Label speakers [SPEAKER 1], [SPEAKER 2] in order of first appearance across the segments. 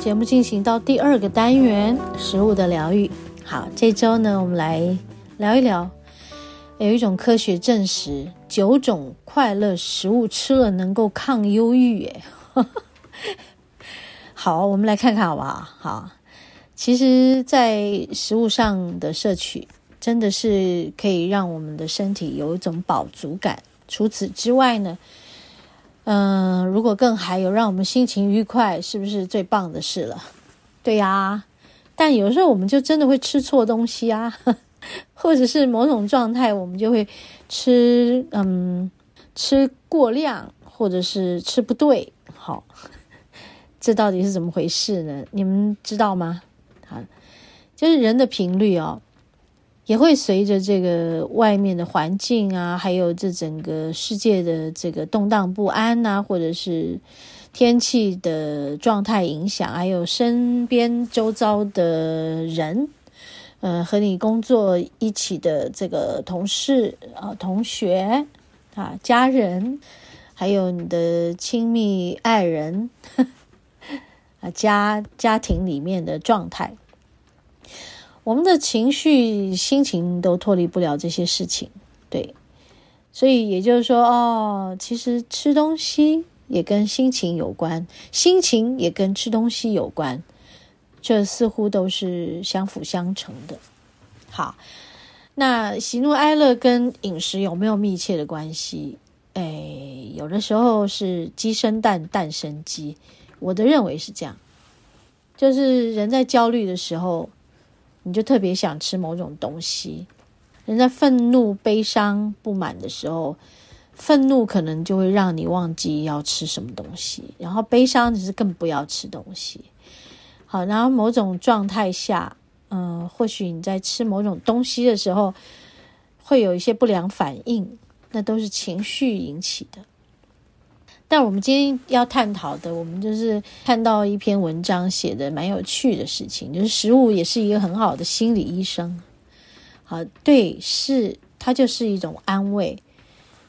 [SPEAKER 1] 节目进行到第二个单元——食物的疗愈。好，这周呢，我们来聊一聊，有一种科学证实，九种快乐食物吃了能够抗忧郁。耶，好，我们来看看好不好？好，其实，在食物上的摄取，真的是可以让我们的身体有一种饱足感。除此之外呢，嗯、如果更还有让我们心情愉快，是不是最棒的事了？对呀，但有时候我们就真的会吃错东西啊，或者是某种状态，我们就会吃，嗯，吃过量，或者是吃不对。好，这到底是怎么回事呢？你们知道吗？好，就是人的频率哦。也会随着这个外面的环境啊，还有这整个世界的这个动荡不安啊，或者是天气的状态影响，还有身边周遭的人，呃，和你工作一起的这个同事啊、同学啊、家人，还有你的亲密爱人 啊、家家庭里面的状态。我们的情绪、心情都脱离不了这些事情，对，所以也就是说，哦，其实吃东西也跟心情有关，心情也跟吃东西有关，这似乎都是相辅相成的。好，那喜怒哀乐跟饮食有没有密切的关系？哎，有的时候是鸡生蛋，蛋生鸡，我的认为是这样，就是人在焦虑的时候。你就特别想吃某种东西，人在愤怒、悲伤、不满的时候，愤怒可能就会让你忘记要吃什么东西，然后悲伤只是更不要吃东西。好，然后某种状态下，嗯、或许你在吃某种东西的时候，会有一些不良反应，那都是情绪引起的。但我们今天要探讨的，我们就是看到一篇文章写的蛮有趣的事情，就是食物也是一个很好的心理医生。好，对，是它就是一种安慰。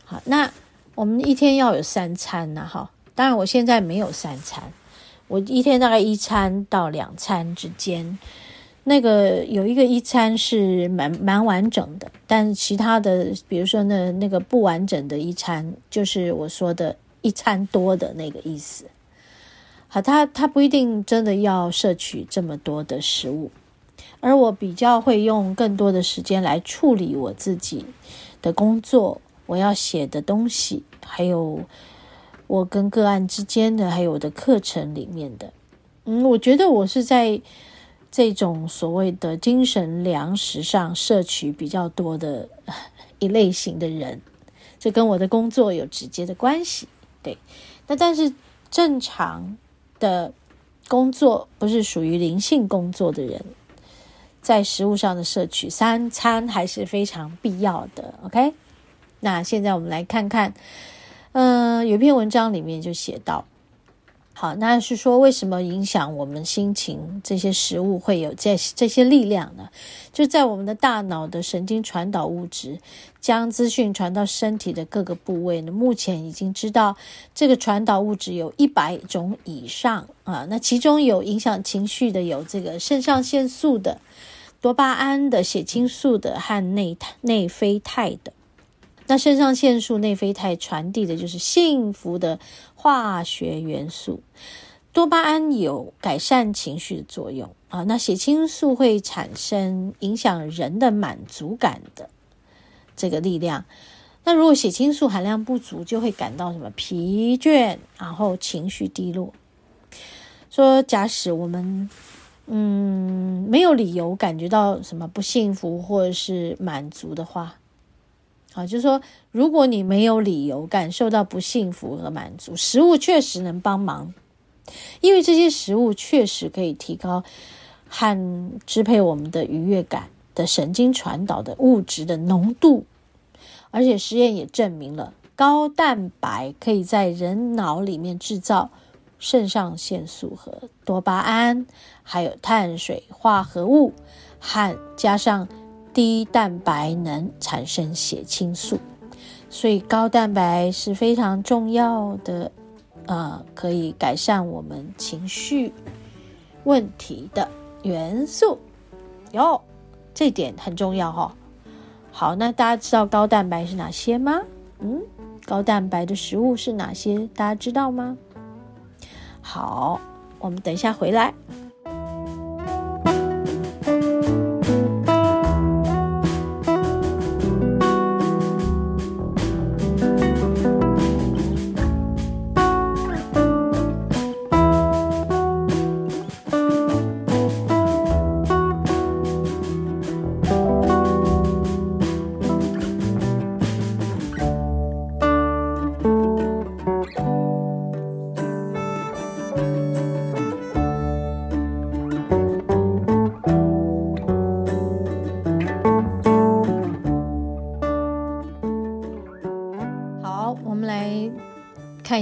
[SPEAKER 1] 好，那我们一天要有三餐呢，哈。当然，我现在没有三餐，我一天大概一餐到两餐之间。那个有一个一餐是蛮蛮完整的，但其他的，比如说那那个不完整的一餐，就是我说的。一餐多的那个意思，好，他他不一定真的要摄取这么多的食物，而我比较会用更多的时间来处理我自己的工作，我要写的东西，还有我跟个案之间的，还有我的课程里面的。嗯，我觉得我是在这种所谓的精神粮食上摄取比较多的一类型的人，这跟我的工作有直接的关系。对，那但是正常的工作不是属于灵性工作的人，在食物上的摄取三餐还是非常必要的。OK，那现在我们来看看，嗯、呃，有篇文章里面就写到。好，那是说为什么影响我们心情？这些食物会有这这些力量呢？就在我们的大脑的神经传导物质将资讯传到身体的各个部位呢？目前已经知道这个传导物质有一百种以上啊。那其中有影响情绪的，有这个肾上腺素的、多巴胺的、血清素的和内内啡肽的。那肾上腺素、内啡肽传递的就是幸福的化学元素，多巴胺有改善情绪的作用啊。那血清素会产生影响人的满足感的这个力量。那如果血清素含量不足，就会感到什么疲倦，然后情绪低落。说假使我们嗯没有理由感觉到什么不幸福或者是满足的话。啊，就是说，如果你没有理由感受到不幸福和满足，食物确实能帮忙，因为这些食物确实可以提高和支配我们的愉悦感的神经传导的物质的浓度，而且实验也证明了高蛋白可以在人脑里面制造肾上腺素和多巴胺，还有碳水化合物，和加上。低蛋白能产生血清素，所以高蛋白是非常重要的，呃，可以改善我们情绪问题的元素。哟，这点很重要哈、哦。好，那大家知道高蛋白是哪些吗？嗯，高蛋白的食物是哪些？大家知道吗？好，我们等一下回来。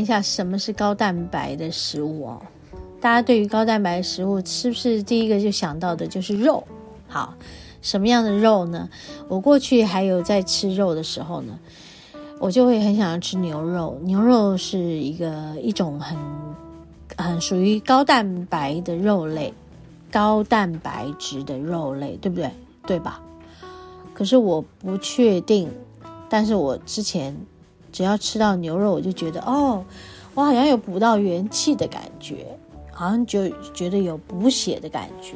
[SPEAKER 1] 下什么是高蛋白的食物哦。大家对于高蛋白的食物，是不是第一个就想到的就是肉？好，什么样的肉呢？我过去还有在吃肉的时候呢，我就会很想要吃牛肉。牛肉是一个一种很很属于高蛋白的肉类，高蛋白质的肉类，对不对？对吧？可是我不确定，但是我之前。只要吃到牛肉，我就觉得哦，我好像有补到元气的感觉，好像就觉得有补血的感觉。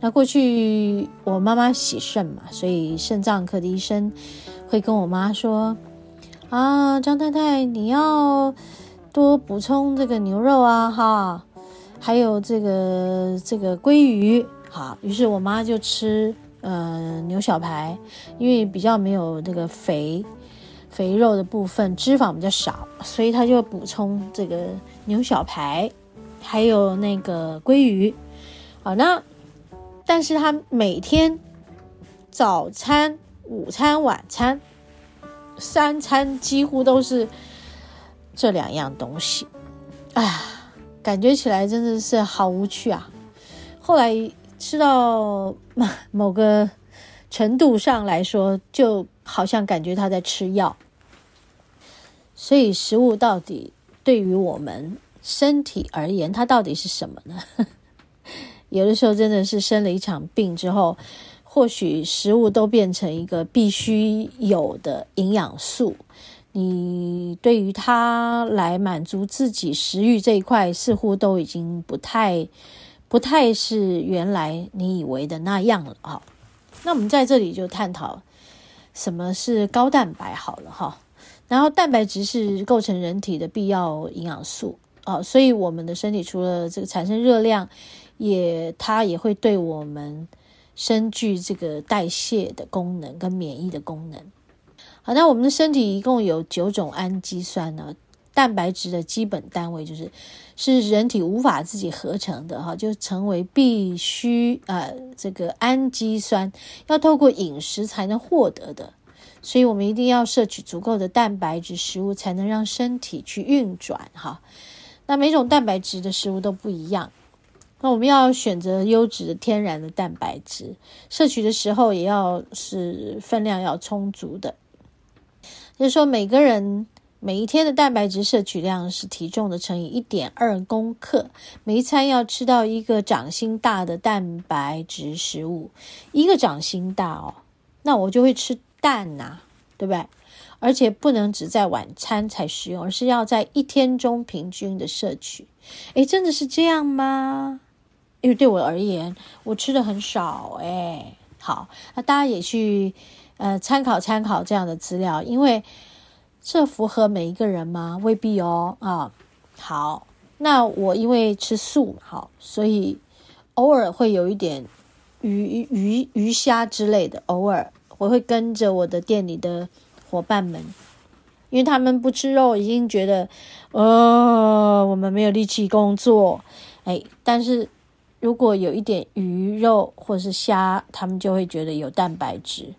[SPEAKER 1] 那过去我妈妈洗肾嘛，所以肾脏科的医生会跟我妈说：“啊，张太太，你要多补充这个牛肉啊，哈，还有这个这个鲑鱼。”好，于是我妈就吃呃牛小排，因为比较没有那个肥。肥肉的部分脂肪比较少，所以他就补充这个牛小排，还有那个鲑鱼。好，那但是他每天早餐、午餐、晚餐三餐几乎都是这两样东西。哎呀，感觉起来真的是好无趣啊！后来吃到某个程度上来说，就好像感觉他在吃药。所以，食物到底对于我们身体而言，它到底是什么呢？有的时候真的是生了一场病之后，或许食物都变成一个必须有的营养素。你对于它来满足自己食欲这一块，似乎都已经不太、不太是原来你以为的那样了啊。那我们在这里就探讨什么是高蛋白好了哈。然后，蛋白质是构成人体的必要营养素啊，所以我们的身体除了这个产生热量，也它也会对我们身具这个代谢的功能跟免疫的功能。好，那我们的身体一共有九种氨基酸呢，蛋白质的基本单位就是是人体无法自己合成的哈，就成为必须呃这个氨基酸要透过饮食才能获得的。所以我们一定要摄取足够的蛋白质食物，才能让身体去运转哈。那每种蛋白质的食物都不一样，那我们要选择优质的天然的蛋白质，摄取的时候也要是分量要充足的。就是说，每个人每一天的蛋白质摄取量是体重的乘以一点二公克，每一餐要吃到一个掌心大的蛋白质食物，一个掌心大哦，那我就会吃。蛋呐、对不对？而且不能只在晚餐才食用，而是要在一天中平均的摄取。诶，真的是这样吗？因为对我而言，我吃的很少。诶，好，那大家也去呃参考参考这样的资料，因为这符合每一个人吗？未必哦。啊，好，那我因为吃素，好，所以偶尔会有一点鱼鱼鱼虾之类的，偶尔。我会跟着我的店里的伙伴们，因为他们不吃肉，已经觉得，呃，我们没有力气工作，哎，但是如果有一点鱼肉或是虾，他们就会觉得有蛋白质，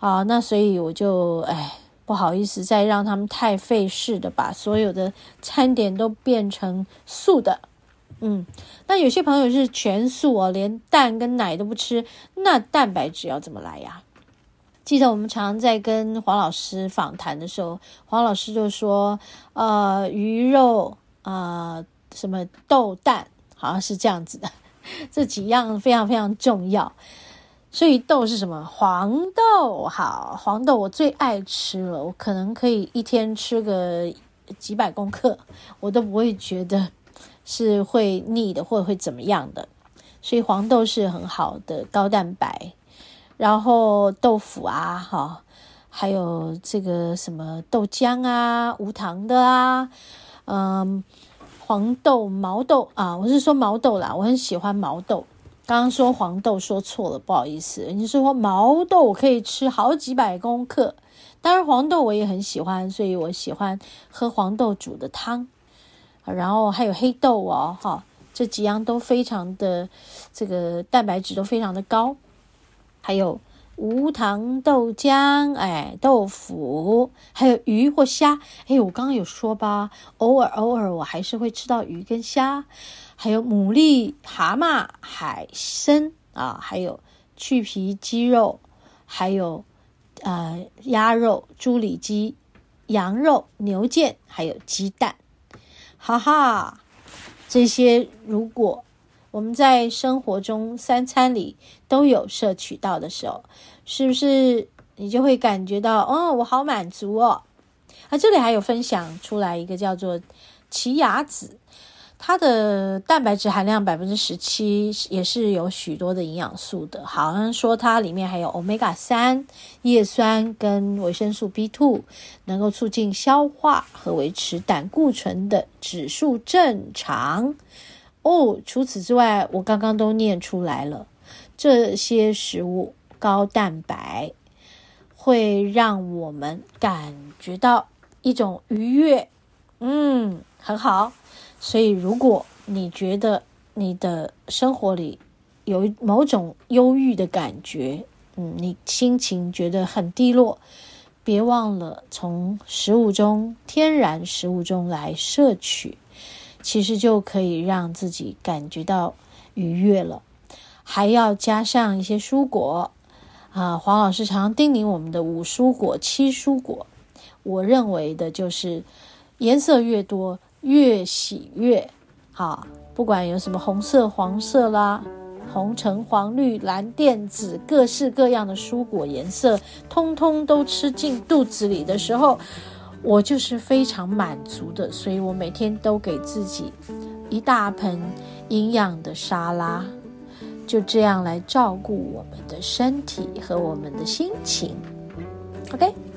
[SPEAKER 1] 啊，那所以我就，哎，不好意思再让他们太费事的把所有的餐点都变成素的。嗯，那有些朋友是全素哦，连蛋跟奶都不吃，那蛋白质要怎么来呀？记得我们常在跟黄老师访谈的时候，黄老师就说，呃，鱼肉啊、呃，什么豆蛋，好像是这样子的，这几样非常非常重要。所以豆是什么？黄豆，好，黄豆我最爱吃了，我可能可以一天吃个几百公克，我都不会觉得。是会腻的，或者会怎么样的，所以黄豆是很好的高蛋白。然后豆腐啊，哈，还有这个什么豆浆啊，无糖的啊，嗯，黄豆、毛豆啊，我是说毛豆啦，我很喜欢毛豆。刚刚说黄豆说错了，不好意思，你是说毛豆我可以吃好几百公克，当然黄豆我也很喜欢，所以我喜欢喝黄豆煮的汤。然后还有黑豆哦，哈，这几样都非常的，这个蛋白质都非常的高。还有无糖豆浆，哎，豆腐，还有鱼或虾。哎，我刚刚有说吧，偶尔偶尔我还是会吃到鱼跟虾。还有牡蛎、蛤蟆、海参啊，还有去皮鸡肉，还有呃鸭肉、猪里脊、羊肉、牛腱，还有鸡蛋。哈哈，这些如果我们在生活中三餐里都有摄取到的时候，是不是你就会感觉到哦，我好满足哦？啊，这里还有分享出来一个叫做奇亚籽。它的蛋白质含量百分之十七，也是有许多的营养素的。好像说它里面还有 Omega 三叶酸跟维生素 B2，能够促进消化和维持胆固醇的指数正常。哦，除此之外，我刚刚都念出来了，这些食物高蛋白，会让我们感觉到一种愉悦。嗯，很好。所以，如果你觉得你的生活里有某种忧郁的感觉，嗯，你心情觉得很低落，别忘了从食物中，天然食物中来摄取，其实就可以让自己感觉到愉悦了。还要加上一些蔬果啊，黄老师常叮咛我们的五蔬果、七蔬果，我认为的就是颜色越多。越喜悦，好，不管有什么红色、黄色啦，红、橙、黄、绿、蓝、靛、紫，各式各样的蔬果颜色，通通都吃进肚子里的时候，我就是非常满足的。所以我每天都给自己一大盆营养的沙拉，就这样来照顾我们的身体和我们的心情。OK。